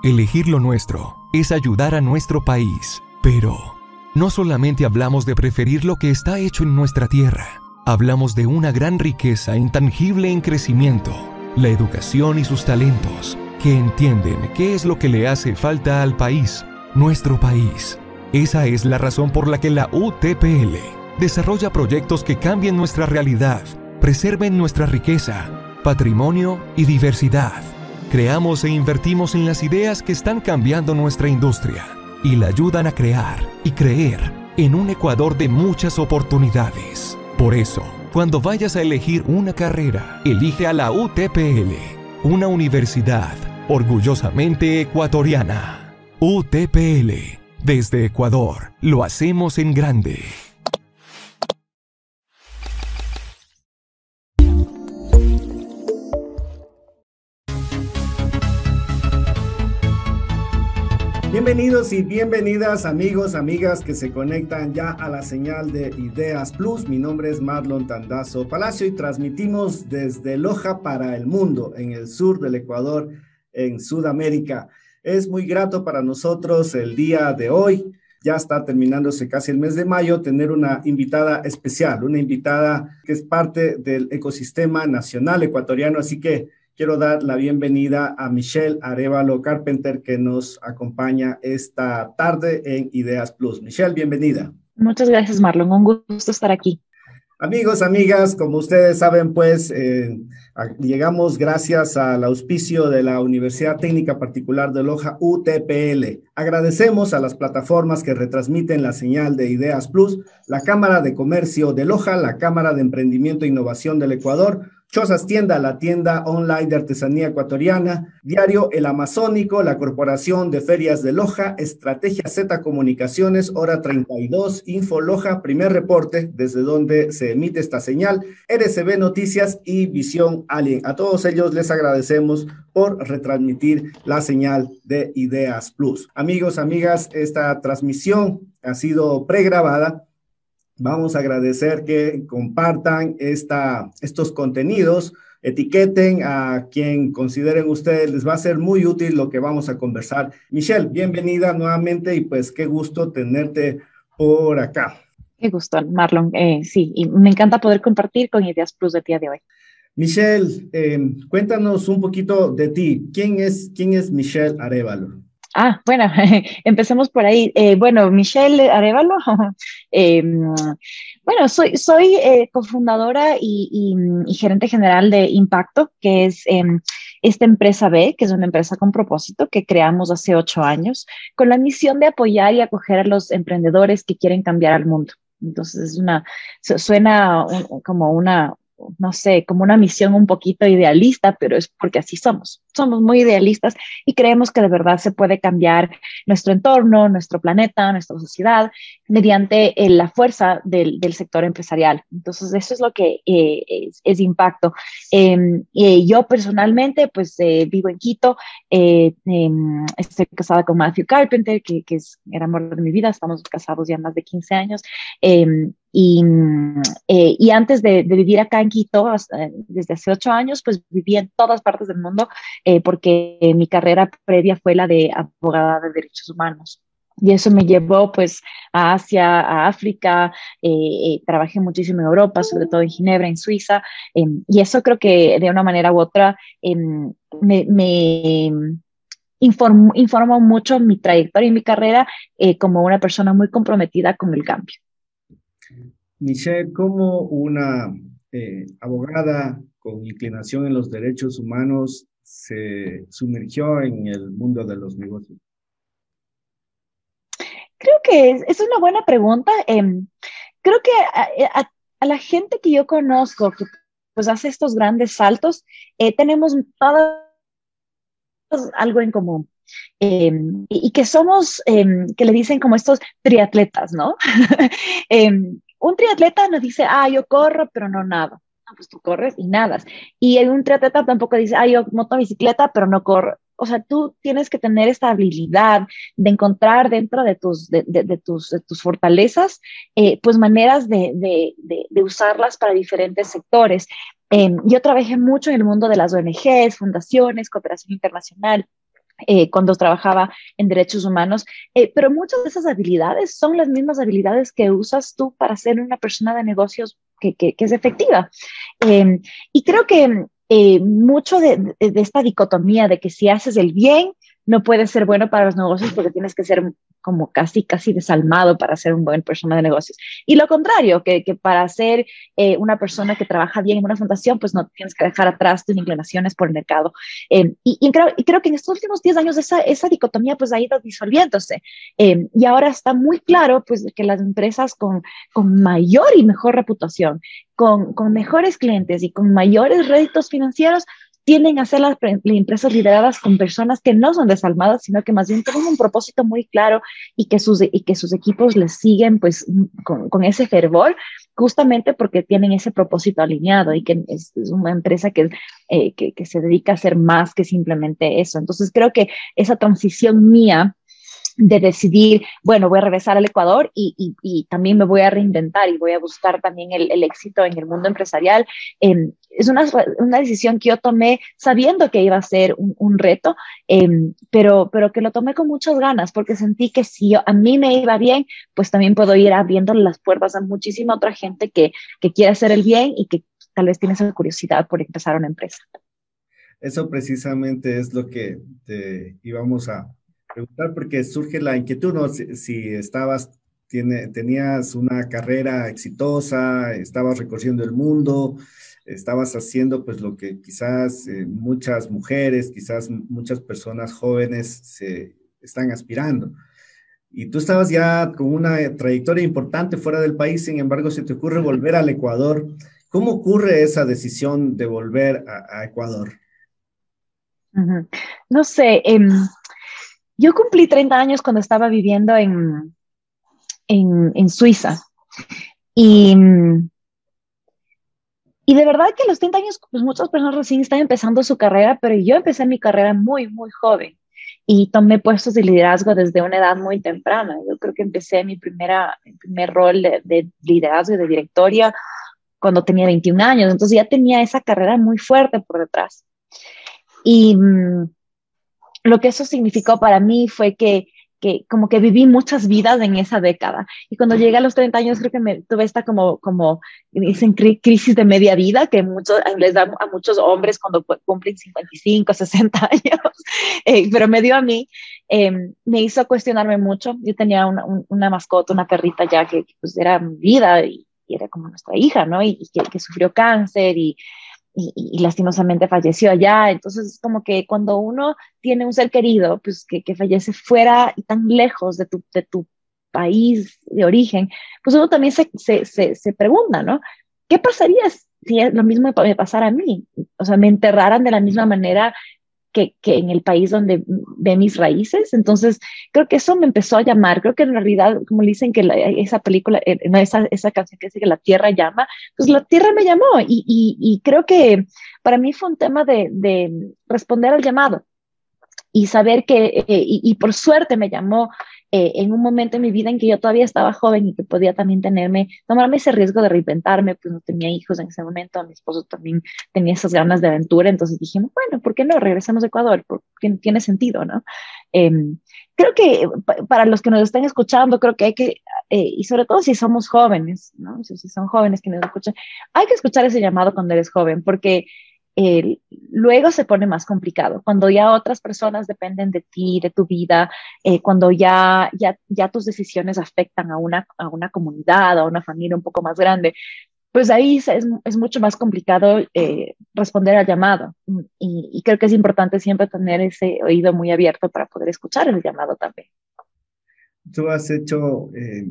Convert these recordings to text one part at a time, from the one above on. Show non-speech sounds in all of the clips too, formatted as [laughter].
Elegir lo nuestro es ayudar a nuestro país, pero no solamente hablamos de preferir lo que está hecho en nuestra tierra, hablamos de una gran riqueza intangible en crecimiento, la educación y sus talentos, que entienden qué es lo que le hace falta al país, nuestro país. Esa es la razón por la que la UTPL desarrolla proyectos que cambien nuestra realidad, preserven nuestra riqueza, patrimonio y diversidad. Creamos e invertimos en las ideas que están cambiando nuestra industria y la ayudan a crear y creer en un Ecuador de muchas oportunidades. Por eso, cuando vayas a elegir una carrera, elige a la UTPL, una universidad orgullosamente ecuatoriana. UTPL, desde Ecuador, lo hacemos en grande. Bienvenidos y bienvenidas amigos, amigas que se conectan ya a la señal de Ideas Plus. Mi nombre es Marlon Tandazo Palacio y transmitimos desde Loja para el mundo, en el sur del Ecuador, en Sudamérica. Es muy grato para nosotros el día de hoy, ya está terminándose casi el mes de mayo, tener una invitada especial, una invitada que es parte del ecosistema nacional ecuatoriano, así que quiero dar la bienvenida a Michelle Arevalo Carpenter que nos acompaña esta tarde en Ideas Plus. Michelle, bienvenida. Muchas gracias, Marlon. Un gusto estar aquí. Amigos, amigas, como ustedes saben, pues eh, llegamos gracias al auspicio de la Universidad Técnica Particular de Loja, UTPL. Agradecemos a las plataformas que retransmiten la señal de Ideas Plus, la Cámara de Comercio de Loja, la Cámara de Emprendimiento e Innovación del Ecuador, Chozas Tienda, la tienda online de artesanía ecuatoriana, Diario El Amazónico, la Corporación de Ferias de Loja, Estrategia Z Comunicaciones, hora 32, Info Loja, primer reporte desde donde se emite esta señal, RCB Noticias y Visión Alien. A todos ellos les agradecemos por retransmitir la señal de Ideas Plus. Amigos, amigas, esta transmisión ha sido pregrabada Vamos a agradecer que compartan esta, estos contenidos, etiqueten a quien consideren ustedes, les va a ser muy útil lo que vamos a conversar. Michelle, bienvenida nuevamente y pues qué gusto tenerte por acá. Qué gusto, Marlon. Eh, sí, y me encanta poder compartir con Ideas Plus del día de hoy. Michelle, eh, cuéntanos un poquito de ti. ¿Quién es, quién es Michelle Arevalo? Ah, bueno, [laughs] empecemos por ahí. Eh, bueno, Michelle Arevalo. [laughs] Eh, bueno, soy, soy eh, cofundadora y, gerente general de Impacto, que es em, esta empresa B, que es una empresa con propósito que creamos hace ocho años, con la misión de apoyar y acoger a los emprendedores que quieren cambiar al mundo. Entonces, suena como una, no sé, como una misión un poquito idealista, pero es porque así somos. Somos muy idealistas y creemos que de verdad se puede cambiar nuestro entorno, nuestro planeta, nuestra sociedad mediante eh, la fuerza del, sector empresarial. Entonces, eso es lo que eh, es, impacto. Em, yo personalmente, pues vivo en Quito, em, estoy casada con Matthew Carpenter, que, que, es el amor de mi vida, estamos casados ya más de 15 años. Em, y, eh, y, antes de, vivir acá en Quito, desde hace ocho años, pues viví en todas partes del mundo eh, porque mi carrera previa fue la de abogada de derechos humanos. Y eso me llevó pues a Asia, a África, eh, trabajé muchísimo en Europa, sobre todo en Ginebra, en Suiza, em, y eso creo que de una manera u otra em, me, me informó, mucho mi trayectoria y mi carrera como una persona muy comprometida con el cambio. Michelle, como una eh, abogada con inclinación en los derechos humanos se sumergió en el mundo de los negocios? Creo que es, una buena pregunta. Em, creo que a, la gente que yo conozco que pues hace estos grandes saltos, eh, tenemos todos algo en común. Em, y, que somos, em, que le dicen como estos triatletas, ¿no? [laughs] un triatleta no dice, ah, yo corro, pero no nado. Pues tú corres y nadas. Y un triatleta tampoco dice, ah, yo monto bicicleta, pero no corro. O sea, tú tienes que tener esta habilidad de encontrar dentro de tus, de, tus, tus fortalezas, eh, pues maneras de, de, usarlas para diferentes sectores. Em, yo trabajé mucho en el mundo de las ONGs, fundaciones, cooperación internacional eh, cuando trabajaba en derechos humanos, eh, pero muchas de esas habilidades son las mismas habilidades que usas tú para ser una persona de negocios que, que, es efectiva. Em, y creo que eh, mucho de, de, esta dicotomía de que si haces el bien, no puedes ser bueno para los negocios porque tienes que ser como casi, casi desalmado para ser un buen persona de negocios. Y lo contrario, que, que para ser eh, una persona que trabaja bien en una fundación, pues no tienes que dejar atrás tus inclinaciones por el mercado. Eh, y, creo, que en estos últimos 10 años esa, esa dicotomía pues ha ido disolviéndose. Eh, y ahora está muy claro pues que las empresas con, con mayor y mejor reputación, con, con mejores clientes y con mayores réditos financieros, tienden a ser las, empresas lideradas con personas que no son desalmadas, sino que más bien tienen un propósito muy claro y que sus, y que sus equipos les siguen pues con, con ese fervor, justamente porque tienen ese propósito alineado y que es, una empresa que, eh, que, que se dedica a hacer más que simplemente eso. Entonces creo que esa transición mía de decidir, bueno, voy a regresar al Ecuador y, y, también me voy a reinventar y voy a buscar también el, el éxito en el mundo empresarial. Eh, es una, una, decisión que yo tomé sabiendo que iba a ser un, un reto, eh, pero, pero que lo tomé con muchas ganas porque sentí que si yo, a mí me iba bien, pues también puedo ir abriendo las puertas a muchísima otra gente que, que quiere hacer el bien y que tal vez tiene esa curiosidad por empezar una empresa. Eso precisamente es lo que te íbamos a preguntar porque surge la inquietud, ¿no? Si, estabas, tiene, tenías una carrera exitosa, estabas recorriendo el mundo, estabas haciendo pues lo que quizás eh, muchas mujeres, quizás muchas personas jóvenes se están aspirando. Y tú estabas ya con una trayectoria importante fuera del país, sin embargo, se te ocurre volver al Ecuador. ¿Cómo ocurre esa decisión de volver a, a Ecuador? No sé, eh, yo cumplí 30 años cuando estaba viviendo en, en, Suiza. Y, y, de verdad que a los 30 años, pues muchas personas recién están empezando su carrera, pero yo empecé mi carrera muy, muy joven y tomé puestos de liderazgo desde una edad muy temprana. Yo creo que empecé mi, primera, primer rol de, de liderazgo y de directoria cuando tenía 21 años, entonces ya tenía esa carrera muy fuerte por detrás. Y lo que eso significó para mí fue que, que como que viví muchas vidas en esa década. Y cuando llegué a los 30 años, creo que me tuve esta como, como dicen, crisis de media vida, que muchos, les da a muchos hombres cuando cumplen 55, 60 años, [laughs] eh, pero me dio a mí, eh, me hizo cuestionarme mucho. Yo tenía una, una mascota, una perrita ya que pues, era mi vida y, y, era como nuestra hija, ¿no? Y, y que, que sufrió cáncer y y, lastimosamente falleció allá. Entonces, es como que cuando uno tiene un ser querido, pues que, que fallece fuera y tan lejos de tu, de tu país de origen, pues uno también se, se, se, se pregunta, ¿no? ¿Qué pasaría si lo mismo me pasara a mí? O sea, me enterraran de la misma manera que, que, en el país donde ve mis raíces. Entonces, creo que eso me empezó a llamar. Creo que en realidad, como dicen que la, esa película, eh, esa, esa canción que dice que la tierra llama, pues la tierra me llamó y, y, y creo que para mí fue un tema de, de responder al llamado y saber que, eh, y, y, por suerte me llamó eh, en un momento en mi vida en que yo todavía estaba joven y que podía también tenerme, tomarme ese riesgo de reinventarme, pues no tenía hijos en ese momento, mi esposo también tenía esas ganas de aventura, entonces dijimos, bueno, ¿por qué no? Regresemos a Ecuador, porque tiene sentido, ¿no? Eh, creo que para los que nos están escuchando, creo que hay que, eh, y sobre todo si somos jóvenes, ¿no? Si, si son jóvenes que nos escuchan, hay que escuchar ese llamado cuando eres joven, porque eh, luego se pone más complicado. Cuando ya otras personas dependen de ti, de tu vida, eh, cuando ya, ya, ya tus decisiones afectan a una, a una comunidad, a una familia un poco más grande, pues ahí es, es mucho más complicado eh, responder al llamado. Y, y, creo que es importante siempre tener ese oído muy abierto para poder escuchar el llamado también. Tú has hecho eh,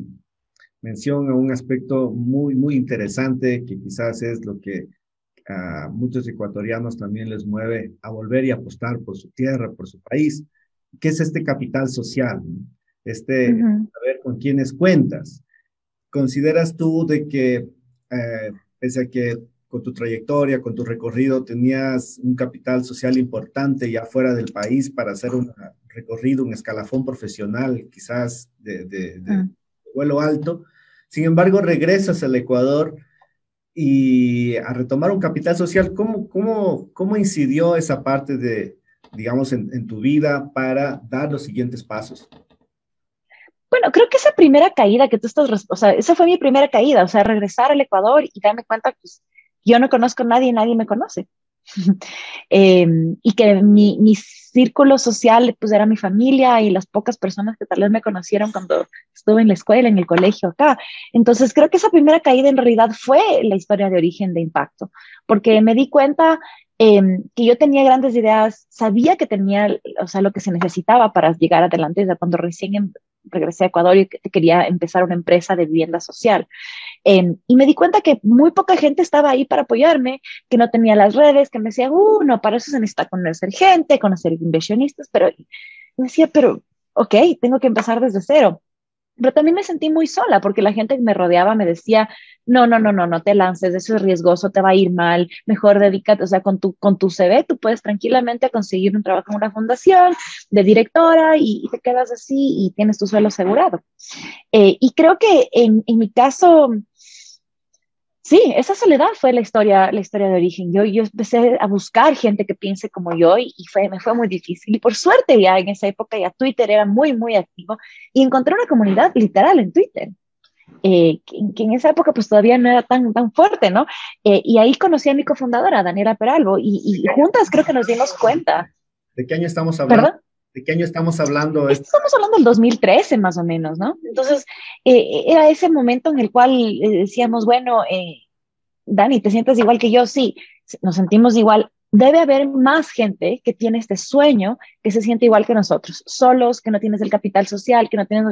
mención a un aspecto muy, muy interesante que quizás es lo que a muchos ecuatorianos también les mueve a volver y apostar por su tierra, por su país, que es este capital social, ¿no? este uh -huh. saber con quiénes cuentas. ¿Consideras tú de que, eh, pese a que con tu trayectoria, con tu recorrido, tenías un capital social importante ya fuera del país para hacer un recorrido, un escalafón profesional, quizás de, de, de, uh -huh. de vuelo alto? Sin embargo, regresas al Ecuador y a retomar un capital social, ¿cómo, cómo, cómo incidió esa parte de, digamos, en, tu vida para dar los siguientes pasos? Bueno, creo que esa primera caída que tú estás, o sea, esa fue mi primera caída, o sea, regresar al Ecuador y darme cuenta pues, yo no conozco a nadie, nadie me conoce. [laughs] Em, y que mi, mi, círculo social pues era mi familia y las pocas personas que tal vez me conocieron cuando estuve en la escuela, en el colegio acá. Entonces creo que esa primera caída en realidad fue la historia de origen de impacto, porque me di cuenta em, que yo tenía grandes ideas, sabía que tenía, o sea, lo que se necesitaba para llegar adelante desde cuando recién em, regresé a Ecuador y quería empezar una empresa de vivienda social. Em, y me di cuenta que muy poca gente estaba ahí para apoyarme, que no tenía las redes, que me decían, uh, no, para eso se necesita conocer gente, conocer inversionistas, pero me decía, pero, ok, tengo que empezar desde cero. Pero también me sentí muy sola porque la gente que me rodeaba me decía, no, no, no, no, no te lances, eso es riesgoso, te va a ir mal, mejor dedícate, o sea, con tu, con tu CV tú puedes tranquilamente conseguir un trabajo en una fundación de directora y, te quedas así y tienes tu suelo asegurado. Eh, y creo que en, en mi caso, Sí, esa soledad fue la historia, la historia de origen. Yo, yo empecé a buscar gente que piense como yo y, fue, me fue muy difícil. Y por suerte ya en esa época ya Twitter era muy, muy activo y encontré una comunidad literal en Twitter. Eh, que, en esa época pues todavía no era tan, tan fuerte, ¿no? Eh, y ahí conocí a mi cofundadora, Daniela Peralvo, y, y, juntas creo que nos dimos cuenta. ¿De qué año estamos hablando? ¿De qué año estamos hablando? Estamos hablando del 2013 más o menos, ¿no? Entonces, eh, era ese momento en el cual decíamos, bueno, eh, Dani, ¿te sientes igual que yo? Sí, nos sentimos igual. Debe haber más gente que tiene este sueño, que se siente igual que nosotros, solos, que no tienes el capital social, que no tienes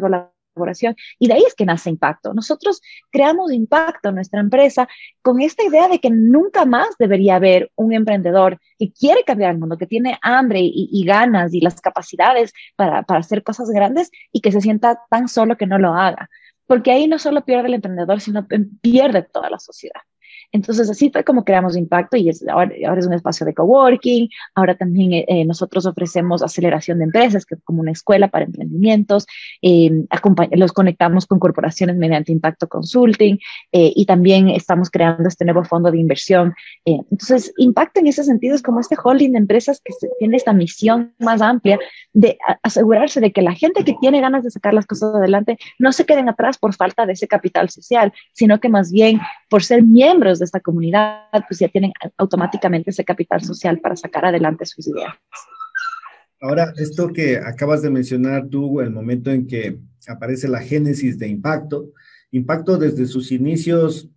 Y de ahí es que nace impacto. Nosotros creamos impacto en nuestra empresa con esta idea de que nunca más debería haber un emprendedor que quiere cambiar el mundo, que tiene hambre y, ganas y las capacidades para, para hacer cosas grandes y que se sienta tan solo que no lo haga. Porque ahí no solo pierde el emprendedor, sino pierde toda la sociedad. Entonces, así fue como creamos Impacto y es, ahora, es un espacio de coworking. Ahora también eh, eh, nosotros ofrecemos aceleración de empresas, que como una escuela para emprendimientos. Eh, los conectamos con corporaciones mediante Impacto Consulting y también estamos creando este nuevo fondo de inversión. entonces, Impacto en ese sentido es como este holding de empresas que tiene esta misión más amplia de asegurarse de que la gente que tiene ganas de sacar las cosas adelante no se queden atrás por falta de ese capital social, sino que más bien por ser miembros de esta comunidad, pues ya tienen automáticamente ese capital social para sacar adelante sus ideas. Ahora, esto que acabas de mencionar tú, el momento en que aparece la génesis de impacto, impacto desde sus inicios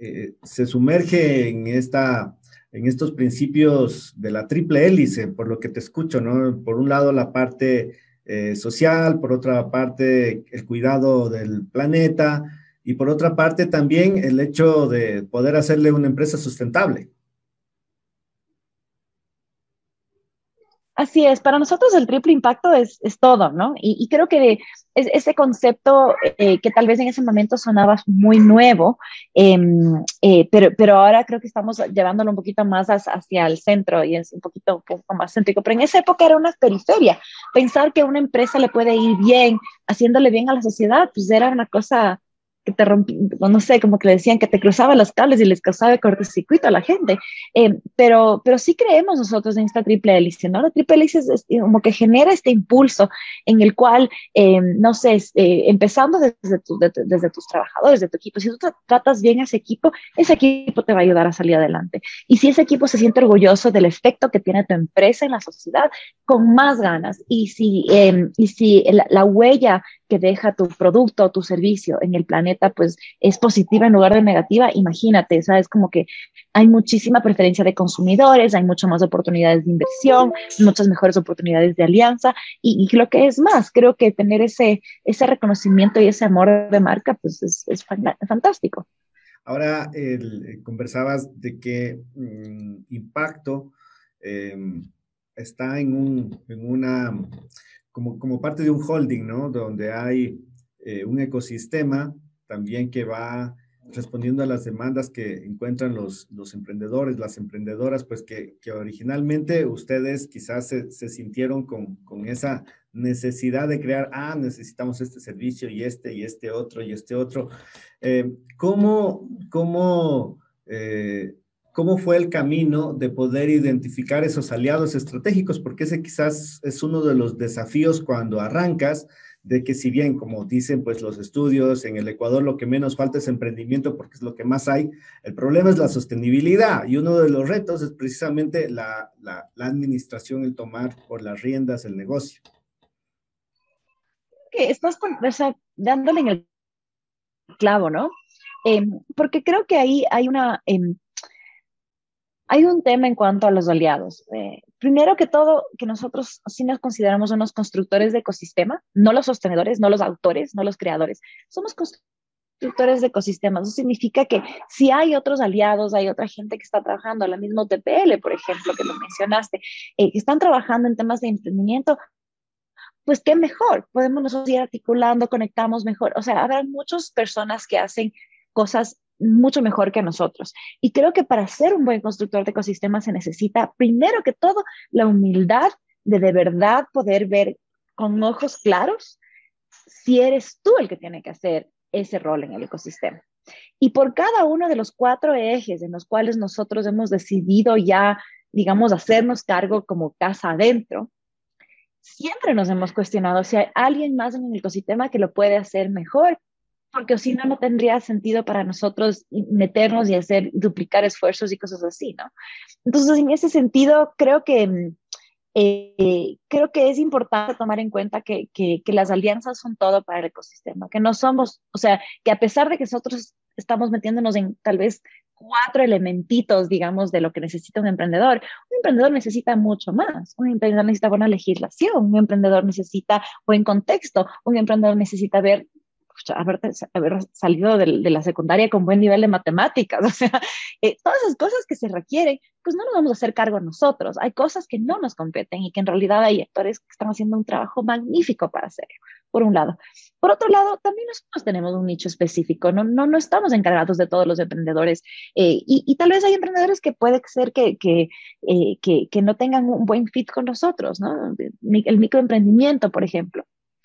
eh, se sumerge en, esta, en estos principios de la triple hélice, por lo que te escucho, ¿no? Por un lado, la parte eh, social, por otra parte, el cuidado del planeta, y por otra parte también el hecho de poder hacerle una empresa sustentable. Así es, para nosotros el triple impacto es, es todo, ¿no? Y, creo que es, ese concepto eh, que tal vez en ese momento sonaba muy nuevo, em, eh, pero, pero ahora creo que estamos llevándolo un poquito más hacia el centro y es un poquito, un poco más céntrico, pero en esa época era una periferia. Pensar que una empresa le puede ir bien, haciéndole bien a la sociedad, pues era una cosa que te rompí, no sé, como que le decían que te cruzaba los cables y les causaba cortocircuito a la gente. Eh, pero, pero sí creemos nosotros en esta triple hélice, ¿no? La triple hélice es, como que genera este impulso en el cual, eh, no sé, eh, empezando desde, desde tus trabajadores, de tu equipo, si tú tratas bien a ese equipo, ese equipo te va a ayudar a salir adelante. Y si ese equipo se siente orgulloso del efecto que tiene tu empresa en la sociedad, con más ganas. Y si, y si la huella que deja tu producto o tu servicio en el planeta, pues es positiva en lugar de negativa, imagínate, ¿sabes? Como que hay muchísima preferencia de consumidores, hay muchas más oportunidades de inversión, muchas mejores oportunidades de alianza y, lo que es más, creo que tener ese, ese reconocimiento y ese amor de marca, pues es, es fantástico. Ahora, el, conversabas de que mm, impacto em, está en, un, en una como, como parte de un holding, ¿no? Donde hay eh, un ecosistema también que va respondiendo a las demandas que encuentran los, los emprendedores, las emprendedoras, pues que, que originalmente ustedes quizás se, se sintieron con, con, esa necesidad de crear, ah, necesitamos este servicio y este y este otro y este otro. Eh, ¿Cómo, cómo eh, ¿cómo fue el camino de poder identificar esos aliados estratégicos? Porque ese quizás es uno de los desafíos cuando arrancas, de que si bien, como dicen pues los estudios, en el Ecuador lo que menos falta es emprendimiento porque es lo que más hay, el problema es la sostenibilidad y uno de los retos es precisamente la, administración, el tomar por las riendas el negocio. Que estás dándole en el clavo, ¿no? Em, porque creo que ahí hay una... Em, hay un tema en cuanto a los aliados. Eh, primero que todo, que nosotros sí nos consideramos unos constructores de ecosistema, no los sostenedores, no los autores, no los creadores. Somos constructores de ecosistemas. Eso significa que si hay otros aliados, hay otra gente que está trabajando, la misma TPL, por ejemplo, que lo mencionaste, eh, que están trabajando en temas de emprendimiento, pues qué mejor, podemos nosotros ir articulando, conectamos mejor. O sea, habrá muchas personas que hacen cosas mucho mejor que nosotros. Y creo que para ser un buen constructor de ecosistemas se necesita, primero que todo, la humildad de de verdad poder ver con ojos claros si eres tú el que tiene que hacer ese rol en el ecosistema. Y por cada uno de los cuatro ejes en los cuales nosotros hemos decidido ya, digamos, hacernos cargo como casa adentro, siempre nos hemos cuestionado si hay alguien más en el ecosistema que lo puede hacer mejor porque si no, no tendría sentido para nosotros meternos y hacer, duplicar esfuerzos y cosas así, ¿no? Entonces, en ese sentido, creo que, mm, eh, creo que es importante tomar en cuenta que, que, que, las alianzas son todo para el ecosistema, que no somos, o sea, que a pesar de que nosotros estamos metiéndonos en tal vez cuatro elementitos, digamos, de lo que necesita un emprendedor. Un emprendedor necesita mucho más. Un emprendedor necesita buena legislación, un emprendedor necesita buen contexto, un emprendedor necesita ver haber, haber salido de, la secundaria con buen nivel de matemáticas, [laughs] o sea, eh, todas esas cosas que se requieren, pues no nos vamos a hacer cargo nosotros. Hay cosas que no nos competen y que en realidad hay actores que están haciendo un trabajo magnífico para hacerlo, por un lado. Por otro lado, también nosotros tenemos un nicho específico, no, no, no estamos encargados de todos los emprendedores eh, y, y, tal vez hay emprendedores que puede ser que, que, eh, que, que no tengan un buen fit con nosotros, ¿no? El microemprendimiento, por ejemplo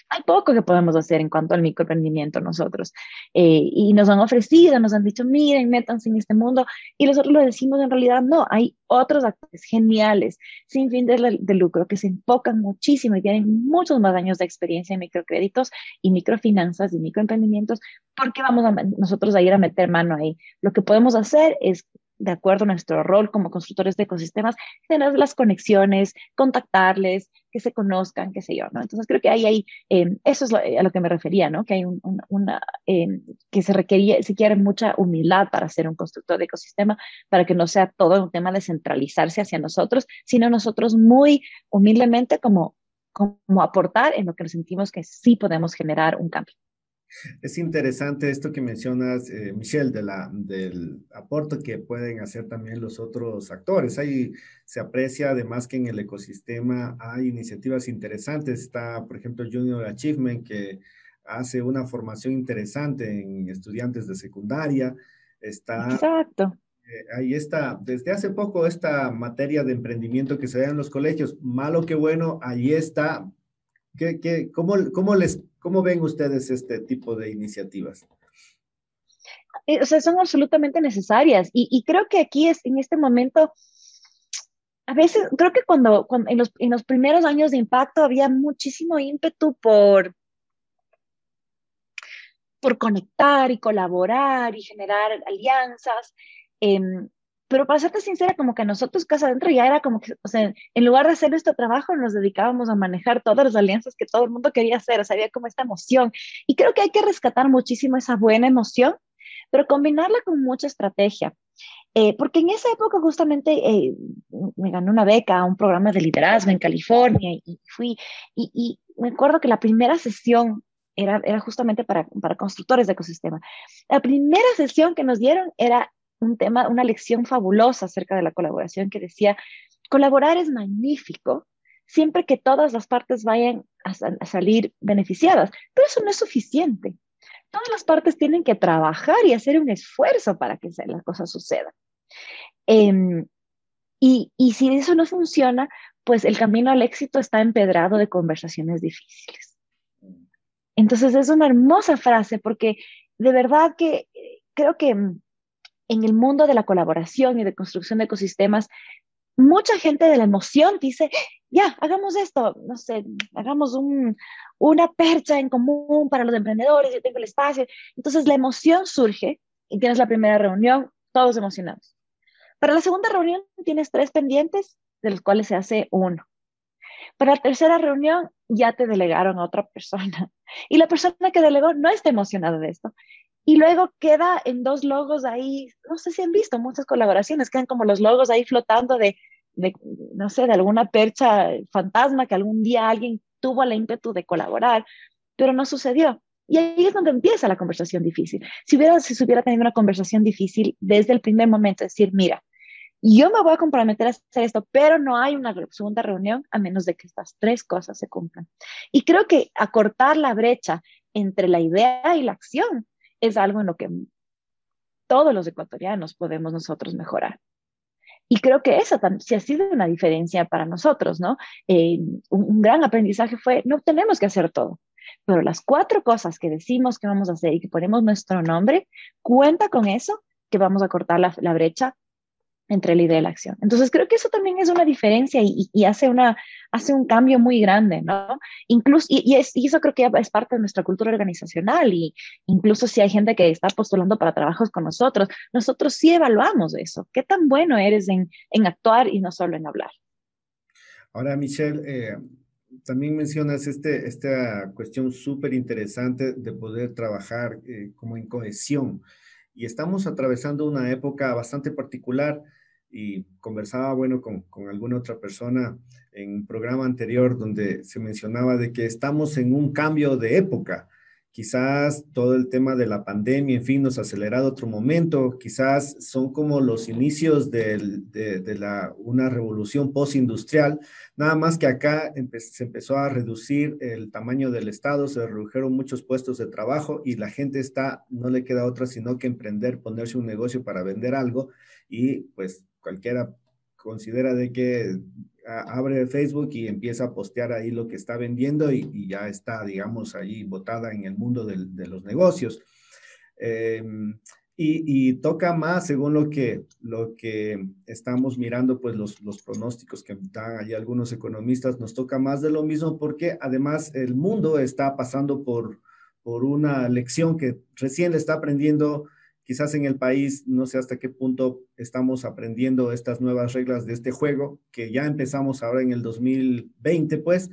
hay poco que podemos hacer en cuanto al microemprendimiento nosotros. Eh, y nos han ofrecido, nos han dicho, miren, métanse en este mundo. Y nosotros lo decimos en realidad, no, hay otros actores geniales, sin fin de, lucro, que se enfocan muchísimo y tienen muchos más años de experiencia en microcréditos y microfinanzas y microemprendimientos. ¿Por qué vamos nosotros a ir a meter mano ahí? Lo que podemos hacer es de acuerdo a nuestro rol como constructores de ecosistemas, tener las conexiones, contactarles, que se conozcan, qué sé yo, ¿no? Entonces creo que ahí hay, em, eso es a lo que me refería, ¿no? Que hay una, em, que se requería, se quiere mucha humildad para ser un constructor de ecosistema, para que no sea todo un tema de centralizarse hacia nosotros, sino nosotros muy humildemente como, como aportar en lo que sentimos que sí podemos generar un cambio. Es interesante esto que mencionas, eh, Michelle, de la, del aporte que pueden hacer también los otros actores. Ahí se aprecia además que en el ecosistema hay iniciativas interesantes. Está, por ejemplo, Junior Achievement, que hace una formación interesante en estudiantes de secundaria. Está, Exacto. Eh, ahí está, desde hace poco esta materia de emprendimiento que se da en los colegios, malo que bueno, ahí está. ¿Qué, qué, cómo, cómo les ¿Cómo ven ustedes este tipo de iniciativas? Eh, o sea, son absolutamente necesarias y, creo que aquí es en este momento, a veces, creo que cuando, en, los, en los primeros años de impacto había muchísimo ímpetu por, por conectar y colaborar y generar alianzas. Em, pero para serte sincera, como que nosotros casa adentro ya era como que, o sea, en lugar de hacer nuestro trabajo, nos dedicábamos a manejar todas las alianzas que todo el mundo quería hacer, o sea, había como esta emoción. Y creo que hay que rescatar muchísimo esa buena emoción, pero combinarla con mucha estrategia. Eh, porque en esa época justamente eh, me gané una beca a un programa de liderazgo en California y fui, y, y me acuerdo que la primera sesión era, era justamente para, para constructores de ecosistema. La primera sesión que nos dieron era un tema, una lección fabulosa acerca de la colaboración que decía, colaborar es magnífico siempre que todas las partes vayan a, salir beneficiadas, pero eso no es suficiente. Todas las partes tienen que trabajar y hacer un esfuerzo para que las cosas sucedan. Em, y, y si eso no funciona, pues el camino al éxito está empedrado de conversaciones difíciles. Entonces es una hermosa frase porque de verdad que creo que en el mundo de la colaboración y de construcción de ecosistemas, mucha gente de la emoción dice, ya, hagamos esto, no sé, hagamos un, una percha en común para los emprendedores, yo tengo el espacio. Entonces la emoción surge y tienes la primera reunión, todos emocionados. Para la segunda reunión tienes tres pendientes, de los cuales se hace uno. Para la tercera reunión ya te delegaron a otra persona y la persona que delegó no está emocionada de esto. Y luego queda en dos logos ahí, no sé si han visto muchas colaboraciones, quedan como los logos ahí flotando de, de no sé, de alguna percha fantasma que algún día alguien tuvo el ímpetu de colaborar, pero no sucedió. Y ahí es donde empieza la conversación difícil. Si hubiera, si se hubiera tenido una conversación difícil desde el primer momento, decir, mira, yo me voy a comprometer a hacer esto, pero no hay una segunda reunión a menos de que estas tres cosas se cumplan. Y creo que acortar la brecha entre la idea y la acción es algo en lo que todos los ecuatorianos podemos nosotros mejorar. Y creo que esa sí ha sido una diferencia para nosotros, ¿no? Eh, un, gran aprendizaje fue, no tenemos que hacer todo, pero las cuatro cosas que decimos que vamos a hacer y que ponemos nuestro nombre, cuenta con eso, que vamos a cortar la brecha entre la idea y la acción. Entonces creo que eso también es una diferencia y, hace, una, hace un cambio muy grande, ¿no? Incluso, y, es, y, eso creo que es parte de nuestra cultura organizacional y incluso si hay gente que está postulando para trabajos con nosotros, nosotros sí evaluamos eso. ¿Qué tan bueno eres en, en actuar y no solo en hablar? Ahora, Michelle, eh, también mencionas este, esta cuestión súper interesante de poder trabajar eh, como en cohesión y estamos atravesando una época bastante particular y conversaba, bueno, con, con, alguna otra persona en un programa anterior donde se mencionaba de que estamos en un cambio de época. Quizás todo el tema de la pandemia, en fin, nos ha acelerado otro momento. Quizás son como los inicios de, de, la, una revolución postindustrial. Nada más que acá se empezó a reducir el tamaño del Estado, se redujeron muchos puestos de trabajo y la gente está, no le queda otra sino que emprender, ponerse un negocio para vender algo y pues cualquiera considera de que abre Facebook y empieza a postear ahí lo que está vendiendo y, ya está, digamos, ahí botada en el mundo de los negocios. Em, y, toca más, según lo que, lo que estamos mirando, pues los, los pronósticos que dan allí algunos economistas, nos toca más de lo mismo porque además el mundo está pasando por, por una lección que recién le está aprendiendo Quizás en el país, no sé hasta qué punto estamos aprendiendo estas nuevas reglas de este juego, que ya empezamos ahora en el 2020, pues,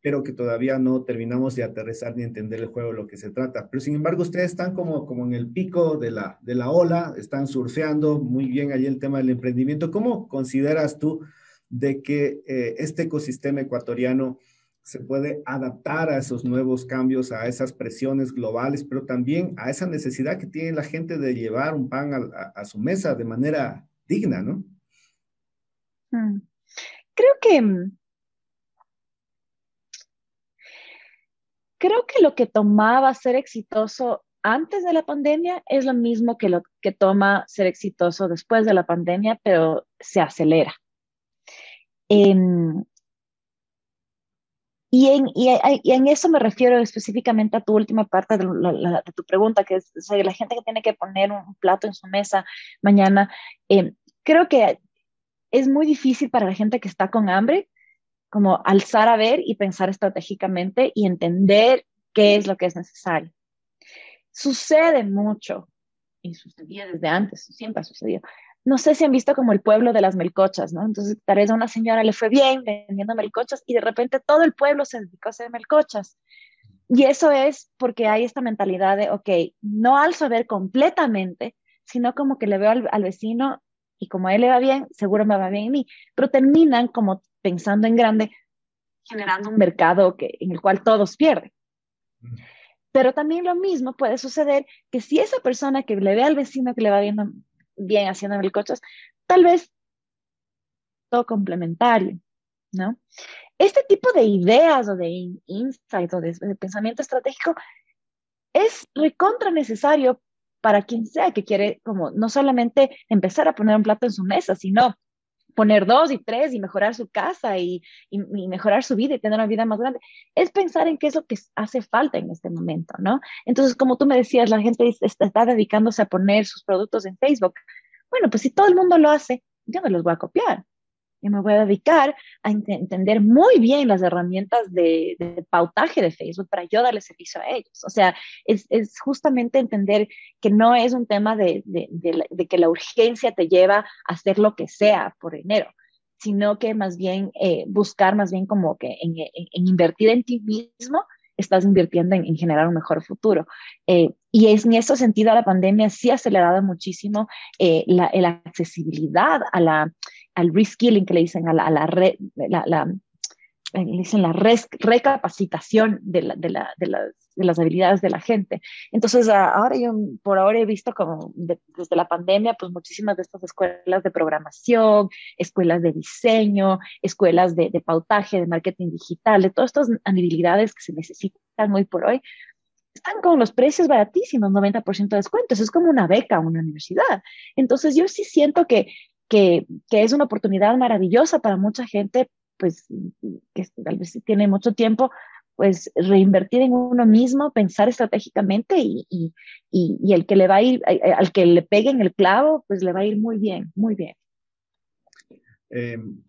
pero que todavía no terminamos de aterrizar ni entender el juego de lo que se trata. Pero sin embargo, ustedes están como, como en el pico de la, de la ola, están surfeando muy bien allí el tema del emprendimiento. ¿Cómo consideras tú de que eh, este ecosistema ecuatoriano se puede adaptar a esos nuevos cambios, a esas presiones globales, pero también a esa necesidad que tiene la gente de llevar un pan a, su mesa de manera digna, ¿no? Mm. Creo que mm, creo que lo que tomaba ser exitoso antes de la pandemia es lo mismo que lo que toma ser exitoso después de la pandemia, pero se acelera. Em, y en, y, en, eso me refiero específicamente a tu última parte de, tu pregunta, que es la gente que tiene que poner un plato en su mesa mañana. Eh, creo que es muy difícil para la gente que está con hambre, como alzar a ver y pensar estratégicamente y entender qué es lo que es necesario. Sucede mucho, y sucedía desde antes, siempre ha sucedido, no sé si han visto como el pueblo de las melcochas, ¿no? Entonces, tal vez a una señora le fue bien vendiendo melcochas y de repente todo el pueblo se dedicó a hacer melcochas. Y eso es porque hay esta mentalidad de, ok, no al saber completamente, sino como que le veo al, vecino y como a él le va bien, seguro me va bien a mí. Pero terminan como pensando en grande, generando un mercado que, en el cual todos pierden. Mm. Pero también lo mismo puede suceder que si esa persona que le ve al vecino que le va bien bien haciendo coches, tal vez todo complementario, ¿no? Este tipo de ideas o de insights o de, pensamiento estratégico es recontra necesario para quien sea que quiere como no solamente empezar a poner un plato en su mesa, sino poner dos y tres y mejorar su casa y, mejorar su vida y tener una vida más grande. Es pensar en qué es lo que hace falta en este momento, ¿no? Entonces, como tú me decías, la gente está dedicándose a poner sus productos en Facebook. Bueno, pues si todo el mundo lo hace, yo me los voy a copiar y me voy a dedicar a entender muy bien las herramientas de, pautaje de Facebook para yo darle servicio a ellos. O sea, es, justamente entender que no es un tema de, que la urgencia te lleva a hacer lo que sea por enero, sino que más bien eh, buscar más bien como que en, invertir en ti mismo estás invirtiendo en, generar un mejor futuro. Eh, y es, en ese sentido la pandemia sí ha acelerado muchísimo eh, la, la, accesibilidad a la, al reskilling que le dicen, a la, a la, la, la eh, dicen la recapacitación de, la, de, la, de, las, de, las, habilidades de la gente. Entonces, ahora yo por ahora he visto como desde la pandemia, pues muchísimas de estas escuelas de programación, escuelas de diseño, escuelas de pautaje, de marketing digital, de todas estas habilidades que se necesitan hoy por hoy, están con los precios baratísimos, 90% de descuentos. Es como una beca a una universidad. Entonces, yo sí siento que que, es una oportunidad maravillosa para mucha gente, pues que tal vez tiene mucho tiempo, pues reinvertir en uno mismo, pensar estratégicamente y, y, el que le va a ir, al que le peguen el clavo, pues le va a ir muy bien, muy bien. Em,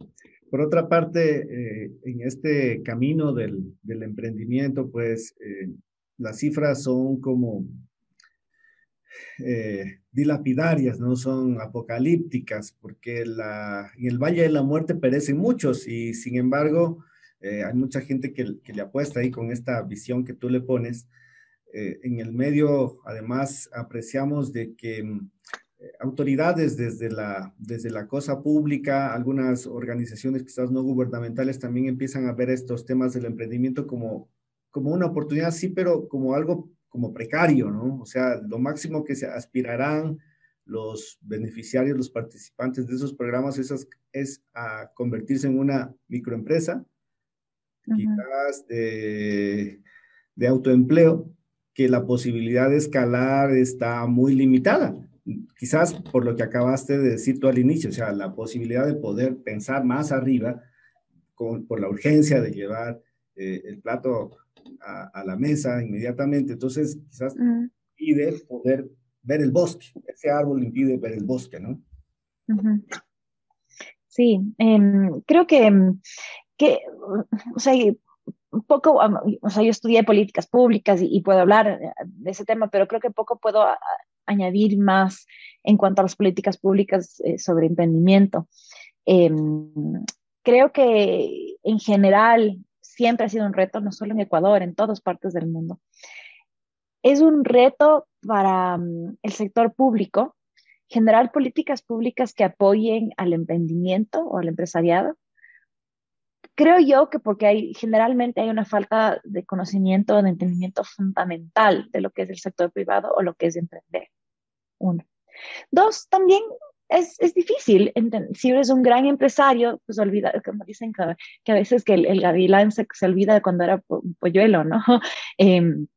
por otra parte, eh, en este camino del, del emprendimiento, pues eh, las cifras son como eh, dilapidarias, no son apocalípticas, porque la, en el Valle de la Muerte perecen muchos y sin embargo eh, hay mucha gente que, le apuesta ahí con esta visión que tú le pones. Eh, en el medio, además, apreciamos de que mm, autoridades desde la, desde la cosa pública, algunas organizaciones quizás no gubernamentales también empiezan a ver estos temas del emprendimiento como, como una oportunidad, sí, pero como algo como precario, ¿no? O sea, lo máximo que se aspirarán los beneficiarios, los participantes de esos programas es, es a convertirse en una microempresa, quizás de, de autoempleo, que la posibilidad de escalar está muy limitada. Quizás por lo que acabaste de decir tú al inicio, o sea, la posibilidad de poder pensar más arriba con, por la urgencia de llevar eh, el plato a, la mesa inmediatamente. Entonces, quizás impide poder ver el bosque. Ese árbol impide ver el bosque, ¿no? Sí, em, creo que, em, que, o sea, poco, o sea, yo estudié políticas públicas y, puedo hablar de ese tema, pero creo que poco puedo añadir más en cuanto a las políticas públicas eh, sobre emprendimiento. Em, creo que en general siempre ha sido un reto, no solo en Ecuador, en todas partes del mundo. Es un reto para mm, el sector público generar políticas públicas que apoyen al emprendimiento o al empresariado. Creo yo que porque hay, generalmente hay una falta de conocimiento, de entendimiento fundamental de lo que es el sector privado o lo que es emprender. Uno. Dos, también es, es, difícil. Si eres un gran empresario, pues olvida, como dicen que, a veces que el, gavilán se, se, olvida de cuando era polluelo, ¿no? [laughs] Em,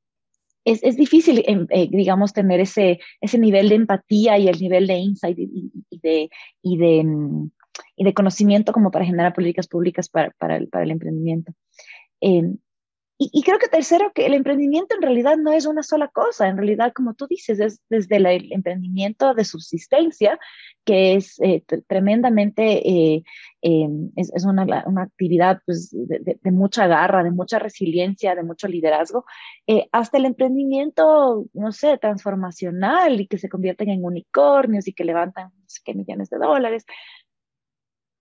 es, es, difícil, em, eh, digamos, tener ese, ese nivel de empatía y el nivel de insight y, de, y, de, mm, y de conocimiento como para generar políticas públicas para, para, el, para el emprendimiento. Em, y, creo que tercero, que el emprendimiento en realidad no es una sola cosa, en realidad, como tú dices, es desde el emprendimiento de subsistencia, que es eh, tremendamente, eh, em, es, es una, una, actividad pues, de, de, mucha garra, de mucha resiliencia, de mucho liderazgo, eh, hasta el emprendimiento, no sé, transformacional y que se convierten en unicornios y que levantan no sé qué millones de dólares.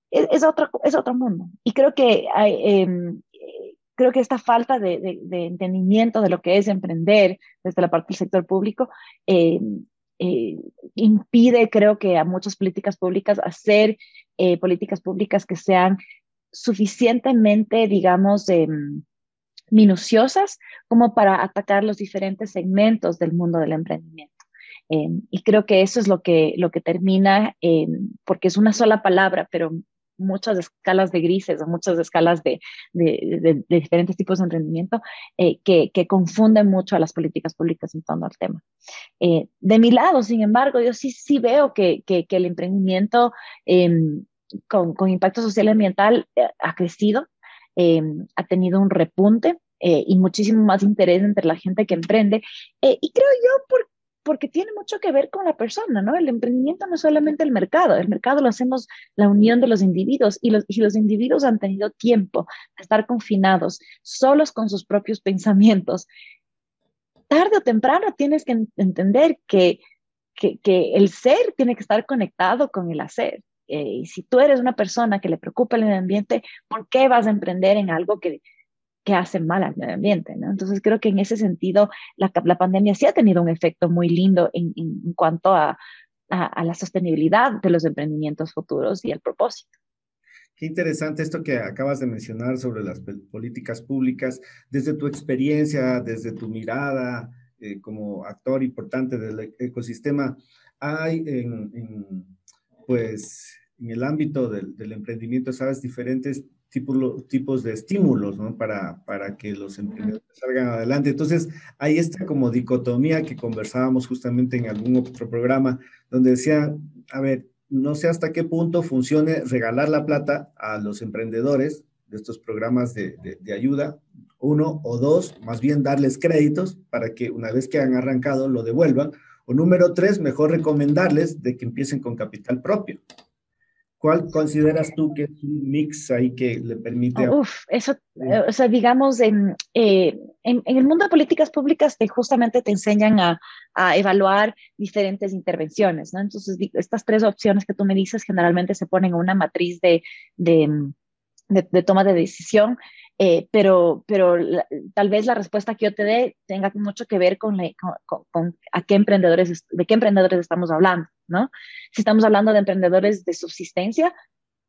Es, es, otro, es otro mundo. Y creo que hay, em, creo que esta falta de, entendimiento de lo que es emprender desde la parte del sector público eh, eh, impide, creo que, a muchas políticas públicas hacer eh, políticas públicas que sean suficientemente, digamos, em, minuciosas como para atacar los diferentes segmentos del mundo del emprendimiento. Em, y creo que eso es lo que, lo que termina, porque es una sola palabra, pero muchas escalas de grises o muchas escalas de, de, diferentes tipos de emprendimiento eh, que, que, confunden mucho a las políticas públicas en torno al tema. Eh, de mi lado, sin embargo, yo sí, sí veo que, el emprendimiento em, con, con, impacto social y ambiental eh, ha crecido, eh, ha tenido un repunte y muchísimo más interés entre la gente que emprende. y creo yo por, porque tiene mucho que ver con la persona, ¿no? El emprendimiento no es solamente el mercado, el mercado lo hacemos la unión de los individuos y los, y los individuos han tenido tiempo de estar confinados, solos con sus propios pensamientos. Tarde o temprano tienes que entender que que, el ser tiene que estar conectado con el hacer. Eh, y si tú eres una persona que le preocupa el medio ambiente, ¿por qué vas a emprender en algo que, que hace mal al medio ambiente? ¿no? Entonces creo que en ese sentido la, la pandemia sí ha tenido un efecto muy lindo en, en, cuanto a, a, la sostenibilidad de los emprendimientos futuros y el propósito. Qué interesante esto que acabas de mencionar sobre las políticas públicas, desde tu experiencia, desde tu mirada, eh, como actor importante del e-, ecosistema, hay en, pues, en el ámbito del, emprendimiento, sabes, diferentes tipos, tipos de estímulos, ¿no? Para, para que los emprendedores salgan adelante. Entonces, hay esta como dicotomía que conversábamos justamente en algún otro programa, donde decía, a ver, no sé hasta qué punto funcione regalar la plata a los emprendedores de estos programas de, de ayuda, uno o dos, más bien darles créditos para que una vez que han arrancado lo devuelvan. O número tres, mejor recomendarles de que empiecen con capital propio. ¿Cuál consideras tú que es un mix ahí que le permite? Uf, eso, eh, o sea, digamos, en, eh, en, en, el mundo de políticas públicas te justamente te enseñan a, a, evaluar diferentes intervenciones, ¿no? Entonces, estas tres opciones que tú me dices generalmente se ponen en una matriz de, de, de, de toma de decisión eh, pero, pero tal vez la respuesta que yo te dé tenga mucho que ver con, con, a qué emprendedores, de qué emprendedores estamos hablando, ¿no? Si estamos hablando de emprendedores de subsistencia,